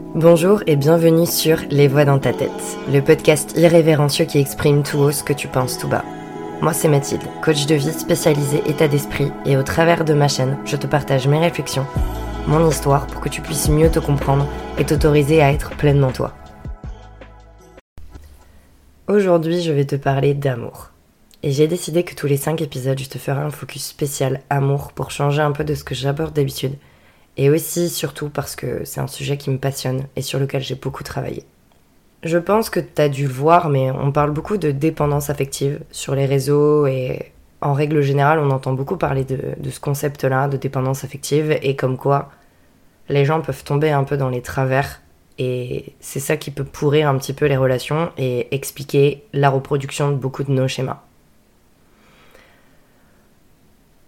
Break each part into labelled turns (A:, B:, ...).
A: Bonjour et bienvenue sur Les Voix dans ta tête, le podcast irrévérencieux qui exprime tout haut ce que tu penses tout bas. Moi c'est Mathilde, coach de vie spécialisée état d'esprit et au travers de ma chaîne, je te partage mes réflexions, mon histoire pour que tu puisses mieux te comprendre et t'autoriser à être pleinement toi. Aujourd'hui je vais te parler d'amour. Et j'ai décidé que tous les 5 épisodes je te ferai un focus spécial amour pour changer un peu de ce que j'aborde d'habitude et aussi, surtout, parce que c'est un sujet qui me passionne et sur lequel j'ai beaucoup travaillé. Je pense que tu as dû le voir, mais on parle beaucoup de dépendance affective sur les réseaux et en règle générale, on entend beaucoup parler de, de ce concept-là, de dépendance affective, et comme quoi les gens peuvent tomber un peu dans les travers, et c'est ça qui peut pourrir un petit peu les relations et expliquer la reproduction de beaucoup de nos schémas.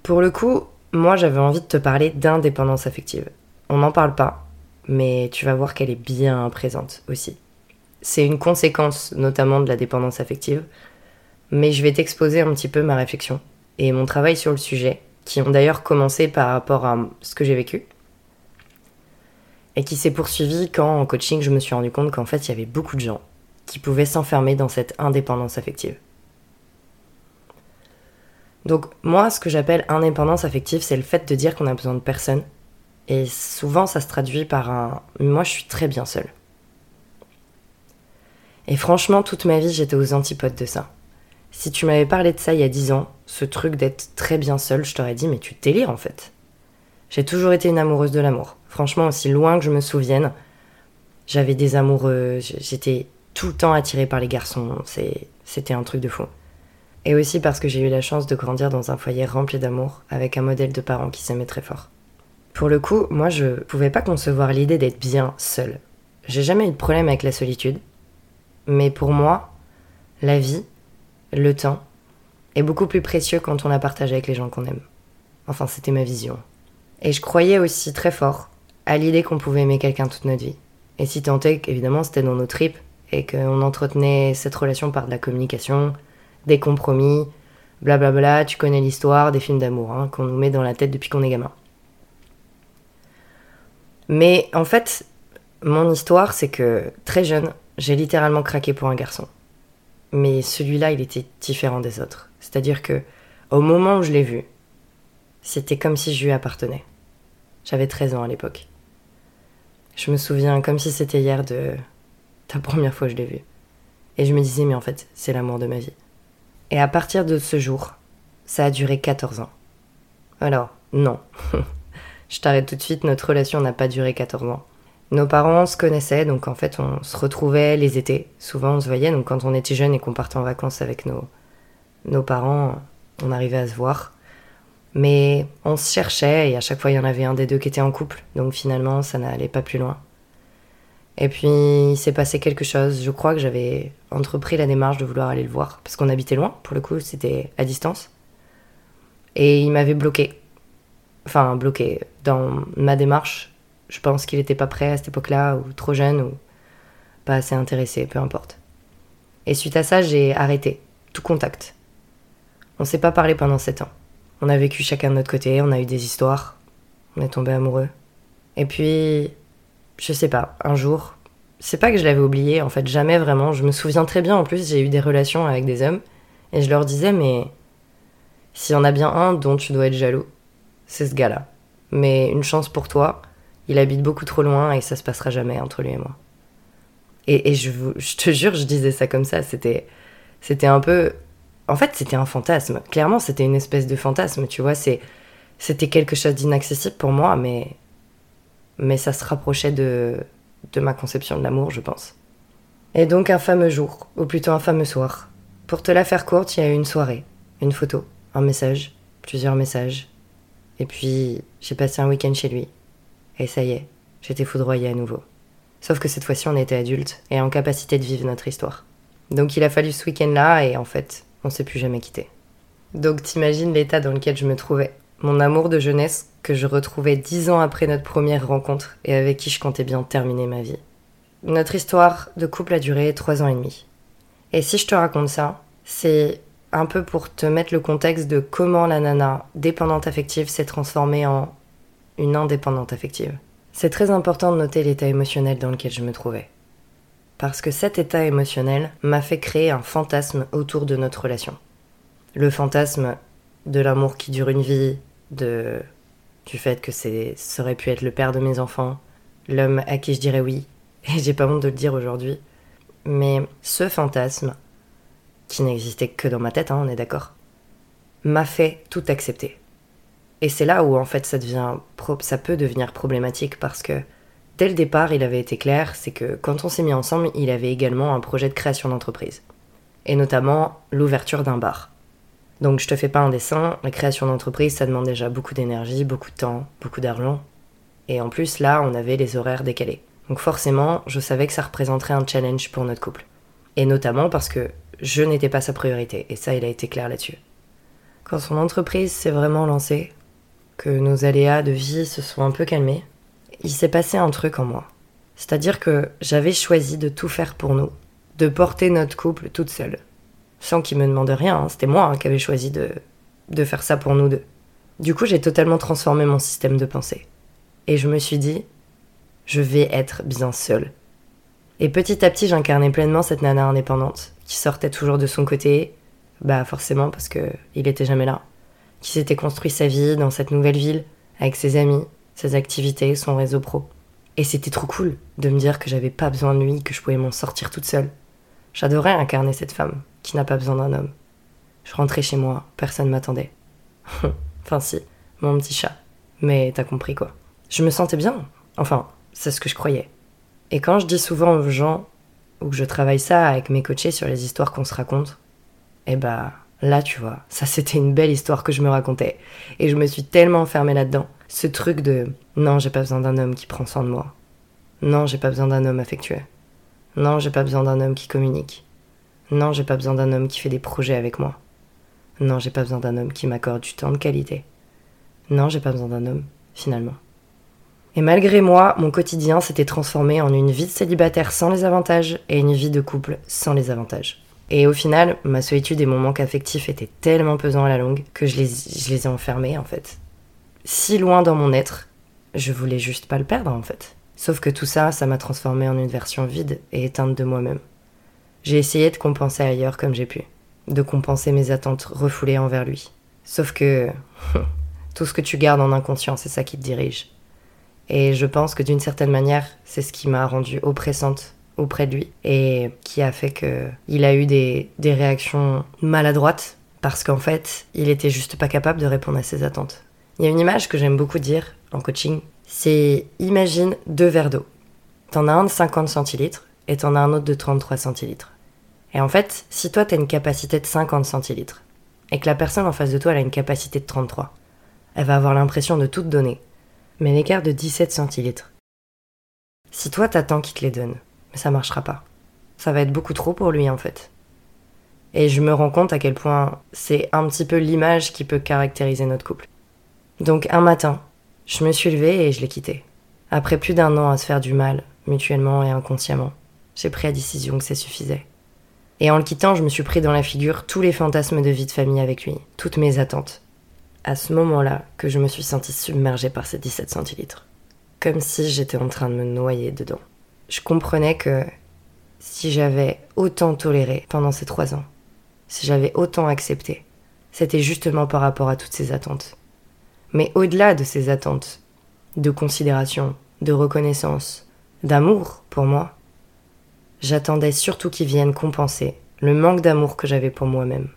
A: Pour le coup, moi, j'avais envie de te parler d'indépendance affective. On n'en parle pas, mais tu vas voir qu'elle est bien présente aussi. C'est une conséquence notamment de la dépendance affective, mais je vais t'exposer un petit peu ma réflexion et mon travail sur le sujet, qui ont d'ailleurs commencé par rapport à ce que j'ai vécu, et qui s'est poursuivi quand en coaching je me suis rendu compte qu'en fait il y avait beaucoup de gens qui pouvaient s'enfermer dans cette indépendance affective. Donc moi, ce que j'appelle indépendance affective, c'est le fait de dire qu'on a besoin de personne. Et souvent, ça se traduit par un ⁇ moi, je suis très bien seule ⁇ Et franchement, toute ma vie, j'étais aux antipodes de ça. Si tu m'avais parlé de ça il y a 10 ans, ce truc d'être très bien seule, je t'aurais dit ⁇ mais tu délires en fait !⁇ J'ai toujours été une amoureuse de l'amour. Franchement, aussi loin que je me souvienne, j'avais des amoureux, j'étais tout le temps attirée par les garçons, c'était un truc de fou. Et aussi parce que j'ai eu la chance de grandir dans un foyer rempli d'amour, avec un modèle de parents qui s'aimaient très fort. Pour le coup, moi je pouvais pas concevoir l'idée d'être bien seule. J'ai jamais eu de problème avec la solitude, mais pour moi, la vie, le temps, est beaucoup plus précieux quand on la partage avec les gens qu'on aime. Enfin, c'était ma vision. Et je croyais aussi très fort à l'idée qu'on pouvait aimer quelqu'un toute notre vie. Et si tant est qu'évidemment c'était dans nos tripes et qu'on entretenait cette relation par de la communication, des compromis, blablabla, tu connais l'histoire des films d'amour hein, qu'on nous met dans la tête depuis qu'on est gamin. Mais en fait, mon histoire, c'est que très jeune, j'ai littéralement craqué pour un garçon. Mais celui-là, il était différent des autres. C'est-à-dire que, au moment où je l'ai vu, c'était comme si je lui appartenais. J'avais 13 ans à l'époque. Je me souviens comme si c'était hier de ta première fois que je l'ai vu. Et je me disais, mais en fait, c'est l'amour de ma vie. Et à partir de ce jour, ça a duré 14 ans. Alors, non. Je t'arrête tout de suite, notre relation n'a pas duré 14 ans. Nos parents se connaissaient, donc en fait on se retrouvait les étés. Souvent on se voyait, donc quand on était jeune et qu'on partait en vacances avec nos, nos parents, on arrivait à se voir. Mais on se cherchait et à chaque fois il y en avait un des deux qui était en couple, donc finalement ça n'allait pas plus loin. Et puis il s'est passé quelque chose. Je crois que j'avais entrepris la démarche de vouloir aller le voir parce qu'on habitait loin. Pour le coup, c'était à distance. Et il m'avait bloqué. Enfin, bloqué. Dans ma démarche, je pense qu'il n'était pas prêt à cette époque-là, ou trop jeune, ou pas assez intéressé, peu importe. Et suite à ça, j'ai arrêté tout contact. On s'est pas parlé pendant sept ans. On a vécu chacun de notre côté, on a eu des histoires, on est tombé amoureux. Et puis, je sais pas, un jour, c'est pas que je l'avais oublié, en fait, jamais vraiment. Je me souviens très bien, en plus, j'ai eu des relations avec des hommes, et je leur disais, mais s'il y en a bien un dont tu dois être jaloux, c'est ce gars-là. Mais une chance pour toi, il habite beaucoup trop loin et ça se passera jamais entre lui et moi. Et, je, je te jure, je disais ça comme ça, c'était, c'était un peu. En fait, c'était un fantasme. Clairement, c'était une espèce de fantasme, tu vois. C'était quelque chose d'inaccessible pour moi, mais mais ça se rapprochait de, de ma conception de l'amour, je pense. Et donc un fameux jour, ou plutôt un fameux soir. Pour te la faire courte, il y a eu une soirée, une photo, un message, plusieurs messages. Et puis, j'ai passé un week-end chez lui. Et ça y est, j'étais foudroyée à nouveau. Sauf que cette fois-ci, on était adultes et en capacité de vivre notre histoire. Donc il a fallu ce week-end-là et en fait, on s'est plus jamais quitté. Donc t'imagines l'état dans lequel je me trouvais. Mon amour de jeunesse que je retrouvais dix ans après notre première rencontre et avec qui je comptais bien terminer ma vie. Notre histoire de couple a duré trois ans et demi. Et si je te raconte ça, c'est un peu pour te mettre le contexte de comment la nana dépendante affective s'est transformée en une indépendante affective. c'est très important de noter l'état émotionnel dans lequel je me trouvais. Parce que cet état émotionnel m'a fait créer un fantasme autour de notre relation. Le fantasme de l'amour qui dure une vie, du fait que c'est ça aurait pu être le père de mes enfants, l'homme à qui je dirais oui, et j'ai pas honte de le dire aujourd'hui. Mais ce fantasme, qui n'existait que dans ma tête, hein, on est d'accord, m'a fait tout accepter. Et c'est là où en fait ça devient ça peut devenir problématique parce que dès le départ, il avait été clair, c'est que quand on s'est mis ensemble, il avait également un projet de création d'entreprise et notamment l'ouverture d'un bar. Donc je te fais pas un dessin, la création d'entreprise, ça demande déjà beaucoup d'énergie, beaucoup de temps, beaucoup d'argent. Et en plus là, on avait les horaires décalés. Donc forcément, je savais que ça représenterait un challenge pour notre couple. Et notamment parce que je n'étais pas sa priorité, et ça, il a été clair là-dessus. Quand son entreprise s'est vraiment lancée, que nos aléas de vie se sont un peu calmés, il s'est passé un truc en moi. C'est-à-dire que j'avais choisi de tout faire pour nous, de porter notre couple toute seule sans qu'il me demande rien. Hein. C'était moi hein, qui avais choisi de, de faire ça pour nous deux. Du coup, j'ai totalement transformé mon système de pensée. Et je me suis dit, je vais être bien seule. Et petit à petit, j'incarnais pleinement cette nana indépendante, qui sortait toujours de son côté, bah forcément parce que il était jamais là, qui s'était construit sa vie dans cette nouvelle ville, avec ses amis, ses activités, son réseau pro. Et c'était trop cool de me dire que j'avais pas besoin de lui, que je pouvais m'en sortir toute seule. J'adorais incarner cette femme, qui n'a pas besoin d'un homme. Je rentrais chez moi, personne m'attendait. enfin si, mon petit chat. Mais t'as compris quoi. Je me sentais bien. Enfin, c'est ce que je croyais. Et quand je dis souvent aux gens, ou que je travaille ça avec mes coachés sur les histoires qu'on se raconte, eh bah là tu vois, ça c'était une belle histoire que je me racontais. Et je me suis tellement enfermée là-dedans. Ce truc de non, j'ai pas besoin d'un homme qui prend soin de moi. Non, j'ai pas besoin d'un homme affectueux. Non, j'ai pas besoin d'un homme qui communique. Non, j'ai pas besoin d'un homme qui fait des projets avec moi. Non, j'ai pas besoin d'un homme qui m'accorde du temps de qualité. Non, j'ai pas besoin d'un homme, finalement. Et malgré moi, mon quotidien s'était transformé en une vie de célibataire sans les avantages et une vie de couple sans les avantages. Et au final, ma solitude et mon manque affectif étaient tellement pesants à la longue que je les, je les ai enfermés en fait. Si loin dans mon être, je voulais juste pas le perdre en fait. Sauf que tout ça, ça m'a transformé en une version vide et éteinte de moi-même. J'ai essayé de compenser ailleurs comme j'ai pu, de compenser mes attentes refoulées envers lui. Sauf que tout ce que tu gardes en inconscient, c'est ça qui te dirige. Et je pense que d'une certaine manière, c'est ce qui m'a rendue oppressante auprès de lui et qui a fait qu'il a eu des, des réactions maladroites parce qu'en fait, il était juste pas capable de répondre à ses attentes. Il y a une image que j'aime beaucoup dire en coaching, c'est imagine deux verres d'eau. T'en as un de 50 centilitres et t'en as un autre de 33 centilitres. Et en fait, si toi t'as une capacité de 50 centilitres, et que la personne en face de toi elle a une capacité de 33, elle va avoir l'impression de tout te donner, mais l'écart de 17 centilitres. Si toi t'attends qu'il te les donne, mais ça marchera pas. Ça va être beaucoup trop pour lui en fait. Et je me rends compte à quel point c'est un petit peu l'image qui peut caractériser notre couple. Donc un matin, je me suis levée et je l'ai quitté. Après plus d'un an à se faire du mal, mutuellement et inconsciemment j'ai pris la décision que ça suffisait. Et en le quittant, je me suis pris dans la figure tous les fantasmes de vie de famille avec lui, toutes mes attentes. À ce moment-là que je me suis sentie submergée par ces 17 centilitres. Comme si j'étais en train de me noyer dedans. Je comprenais que si j'avais autant toléré pendant ces trois ans, si j'avais autant accepté, c'était justement par rapport à toutes ces attentes. Mais au-delà de ces attentes, de considération, de reconnaissance, d'amour pour moi, J'attendais surtout qu'ils viennent compenser le manque d'amour que j'avais pour moi-même.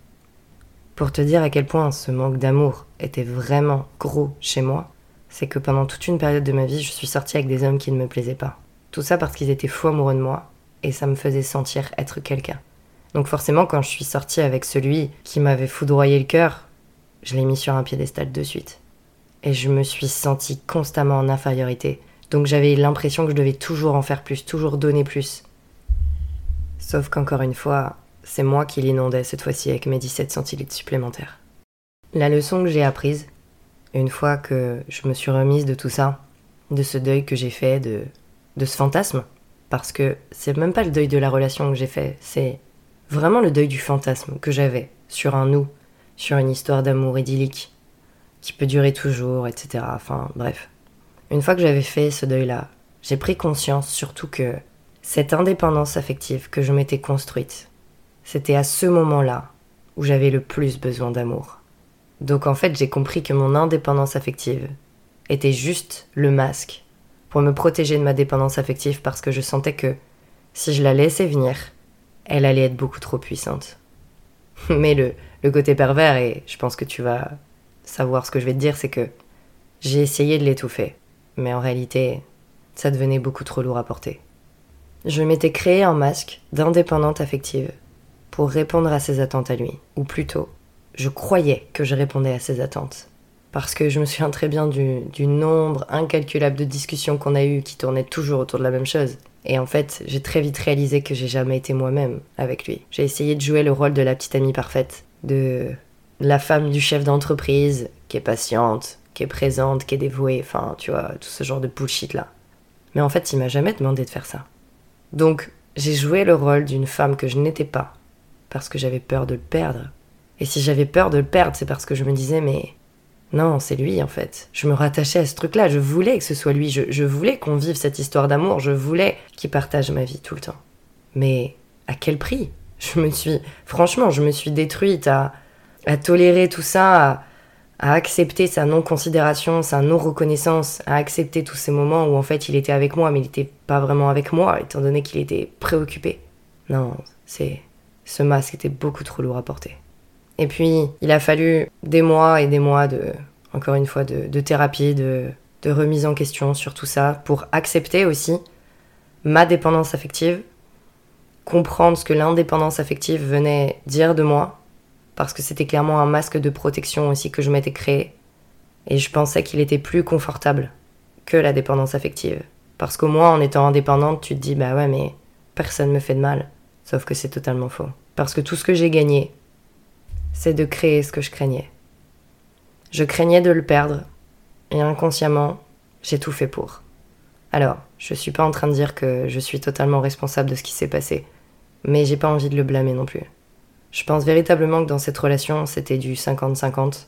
A: Pour te dire à quel point ce manque d'amour était vraiment gros chez moi, c'est que pendant toute une période de ma vie, je suis sortie avec des hommes qui ne me plaisaient pas. Tout ça parce qu'ils étaient faux amoureux de moi, et ça me faisait sentir être quelqu'un. Donc forcément, quand je suis sortie avec celui qui m'avait foudroyé le cœur, je l'ai mis sur un piédestal de suite. Et je me suis sentie constamment en infériorité. Donc j'avais l'impression que je devais toujours en faire plus, toujours donner plus. Sauf qu'encore une fois, c'est moi qui l'inondais cette fois-ci avec mes 17 centilitres supplémentaires. La leçon que j'ai apprise, une fois que je me suis remise de tout ça, de ce deuil que j'ai fait, de, de ce fantasme, parce que c'est même pas le deuil de la relation que j'ai fait, c'est vraiment le deuil du fantasme que j'avais sur un nous, sur une histoire d'amour idyllique, qui peut durer toujours, etc. Enfin, bref. une fois que j'avais fait ce deuil-là, j'ai pris conscience surtout que cette indépendance affective que je m'étais construite, c'était à ce moment-là où j'avais le plus besoin d'amour. Donc en fait, j'ai compris que mon indépendance affective était juste le masque pour me protéger de ma dépendance affective parce que je sentais que si je la laissais venir, elle allait être beaucoup trop puissante. Mais le, le côté pervers, et je pense que tu vas savoir ce que je vais te dire, c'est que j'ai essayé de l'étouffer. Mais en réalité, ça devenait beaucoup trop lourd à porter. Je m'étais créé un masque d'indépendante affective pour répondre à ses attentes à lui. Ou plutôt, je croyais que je répondais à ses attentes. Parce que je me souviens très bien du, nombre incalculable de discussions qu'on a eues qui tournaient toujours autour de la même chose. Et en fait, j'ai très vite réalisé que j'ai jamais été moi-même avec lui. J'ai essayé de jouer le rôle de la petite amie parfaite, de la femme du chef d'entreprise, qui est patiente, qui est présente, qui est dévouée, enfin, tu vois, tout ce genre de bullshit là. Mais en fait, il m'a jamais demandé de faire ça. Donc, j'ai joué le rôle d'une femme que je n'étais pas, parce que j'avais peur de le perdre. Et si j'avais peur de le perdre, c'est parce que je me disais, mais non, c'est lui en fait. Je me rattachais à ce truc-là, je voulais que ce soit lui, je, voulais qu'on vive cette histoire d'amour, je voulais qu'il partage ma vie tout le temps. Mais à quel prix? Je me suis, franchement, je me suis détruite à, à tolérer tout ça, à accepter sa non-considération, sa non-reconnaissance, à accepter tous ces moments où en fait il était avec moi, mais il n'était pas vraiment avec moi, étant donné qu'il était préoccupé. Non, c'est. Ce masque était beaucoup trop lourd à porter. Et puis, il a fallu des mois et des mois de, encore une fois, de, thérapie, de, de remise en question sur tout ça, pour accepter aussi ma dépendance affective, comprendre ce que l'indépendance affective venait dire de moi, parce que c'était clairement un masque de protection aussi que je m'étais créé. Et je pensais qu'il était plus confortable que la dépendance affective. Parce qu'au moins, en étant indépendante, tu te dis, bah ouais, mais personne me fait de mal. Sauf que c'est totalement faux. Parce que tout ce que j'ai gagné, c'est de créer ce que je craignais. Je craignais de le perdre, et inconsciemment, j'ai tout fait pour. Alors, je suis pas en train de dire que je suis totalement responsable de ce qui s'est passé, mais j'ai pas envie de le blâmer non plus. Je pense véritablement que dans cette relation, c'était du 50-50,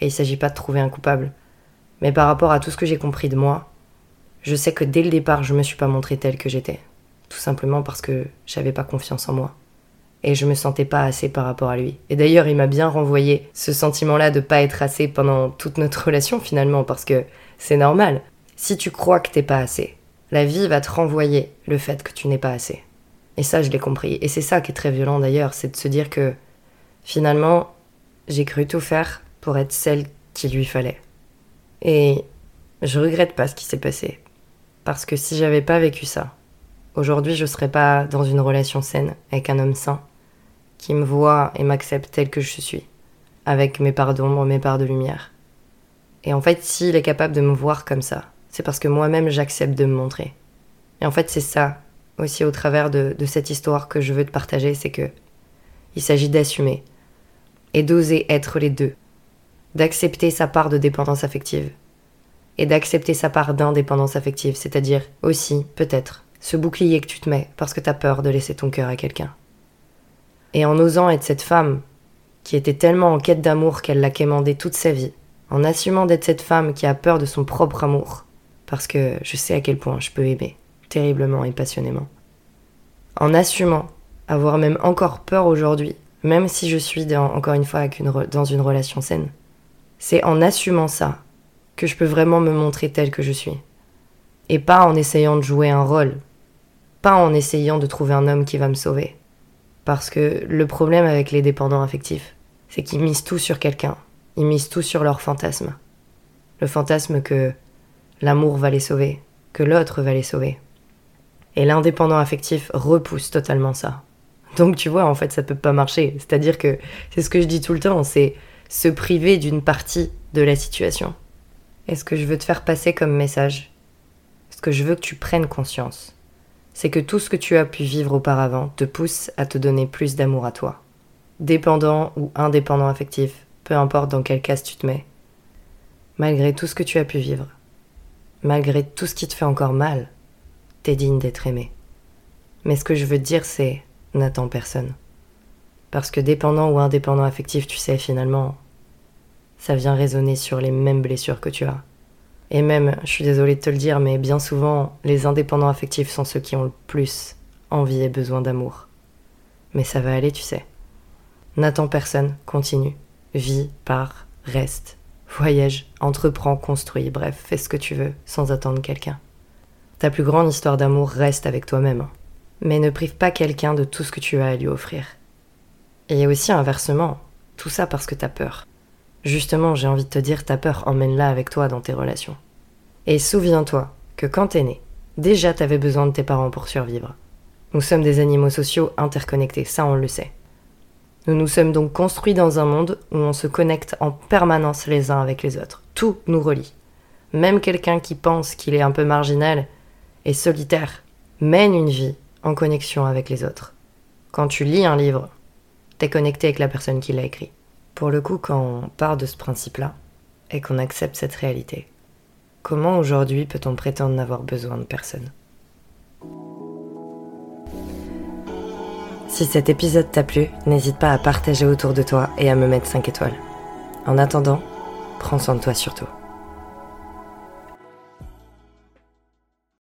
A: et il s'agit pas de trouver un coupable. Mais par rapport à tout ce que j'ai compris de moi, je sais que dès le départ, je me suis pas montrée telle que j'étais. Tout simplement parce que j'avais pas confiance en moi et je me sentais pas assez par rapport à lui. Et d'ailleurs, il m'a bien renvoyé ce sentiment-là de pas être assez pendant toute notre relation finalement, parce que c'est normal. Si tu crois que t'es pas assez, la vie va te renvoyer le fait que tu n'es pas assez. Et ça, je l'ai compris. Et c'est ça qui est très violent d'ailleurs, c'est de se dire que finalement, j'ai cru tout faire pour être celle qu'il lui fallait. Et je regrette pas ce qui s'est passé. Parce que si j'avais pas vécu ça, aujourd'hui je serais pas dans une relation saine avec un homme sain qui me voit et m'accepte tel que je suis, avec mes parts d'ombre, mes parts de lumière. Et en fait, s'il est capable de me voir comme ça, c'est parce que moi-même j'accepte de me montrer. Et en fait, c'est ça aussi au travers de, cette histoire que je veux te partager, c'est que il s'agit d'assumer et d'oser être les deux, d'accepter sa part de dépendance affective et d'accepter sa part d'indépendance affective, c'est-à-dire aussi, peut-être, ce bouclier que tu te mets parce que t'as peur de laisser ton cœur à quelqu'un. Et en osant être cette femme qui était tellement en quête d'amour qu'elle l'a quémandé toute sa vie, en assumant d'être cette femme qui a peur de son propre amour, parce que je sais à quel point je peux aimer, terriblement et passionnément. En assumant avoir même encore peur aujourd'hui, même si je suis encore une fois dans une relation saine, c'est en assumant ça que je peux vraiment me montrer telle que je suis. Et pas en essayant de jouer un rôle, pas en essayant de trouver un homme qui va me sauver, parce que le problème avec les dépendants affectifs, c'est qu'ils misent tout sur quelqu'un. Ils misent tout sur leur fantasme. Le fantasme que l'amour va les sauver, que l'autre va les sauver. Et l'indépendant affectif repousse totalement ça. Donc tu vois, en fait, ça peut pas marcher. C'est-à-dire que c'est ce que je dis tout le temps, c'est se priver d'une partie de la situation. est ce que je veux te faire passer comme message, ce que je veux que tu prennes conscience, c'est que tout ce que tu as pu vivre auparavant te pousse à te donner plus d'amour à toi. Dépendant ou indépendant affectif, peu importe dans quel cas tu te mets. Malgré tout ce que tu as pu vivre, malgré tout ce qui te fait encore mal, digne d'être aimé. Mais ce que je veux te dire, c'est n'attends personne. Parce que dépendant ou indépendant affectif, tu sais, finalement, ça vient résonner sur les mêmes blessures que tu as. Et même, je suis désolée de te le dire, mais bien souvent, les indépendants affectifs sont ceux qui ont le plus envie et besoin d'amour. Mais ça va aller, tu sais. N'attends personne, continue. Vis, pars, reste, voyage, entreprends, construis, bref, fais ce que tu veux, sans attendre quelqu'un. Ta plus grande histoire d'amour reste avec toi-même. Mais ne prive pas quelqu'un de tout ce que tu as à lui offrir. Et aussi inversement, tout ça parce que t'as peur. Justement, j'ai envie de te dire, ta peur, emmène-la avec toi dans tes relations. Et souviens-toi que quand t'es né, déjà t'avais besoin de tes parents pour survivre. Nous sommes des animaux sociaux interconnectés, ça on le sait. Nous nous sommes donc construits dans un monde où on se connecte en permanence les uns avec les autres. Tout nous relie. Même quelqu'un qui pense qu'il est un peu marginal et solitaire mène une vie en connexion avec les autres. Quand tu lis un livre, t'es connecté avec la personne qui l'a écrit. Pour le coup, quand on part de ce principe-là et qu'on accepte cette réalité, comment aujourd'hui peut-on prétendre n'avoir besoin de personne? Si cet épisode t'a plu, n'hésite pas à partager autour de toi et à me mettre 5 étoiles. En attendant, prends soin de toi surtout.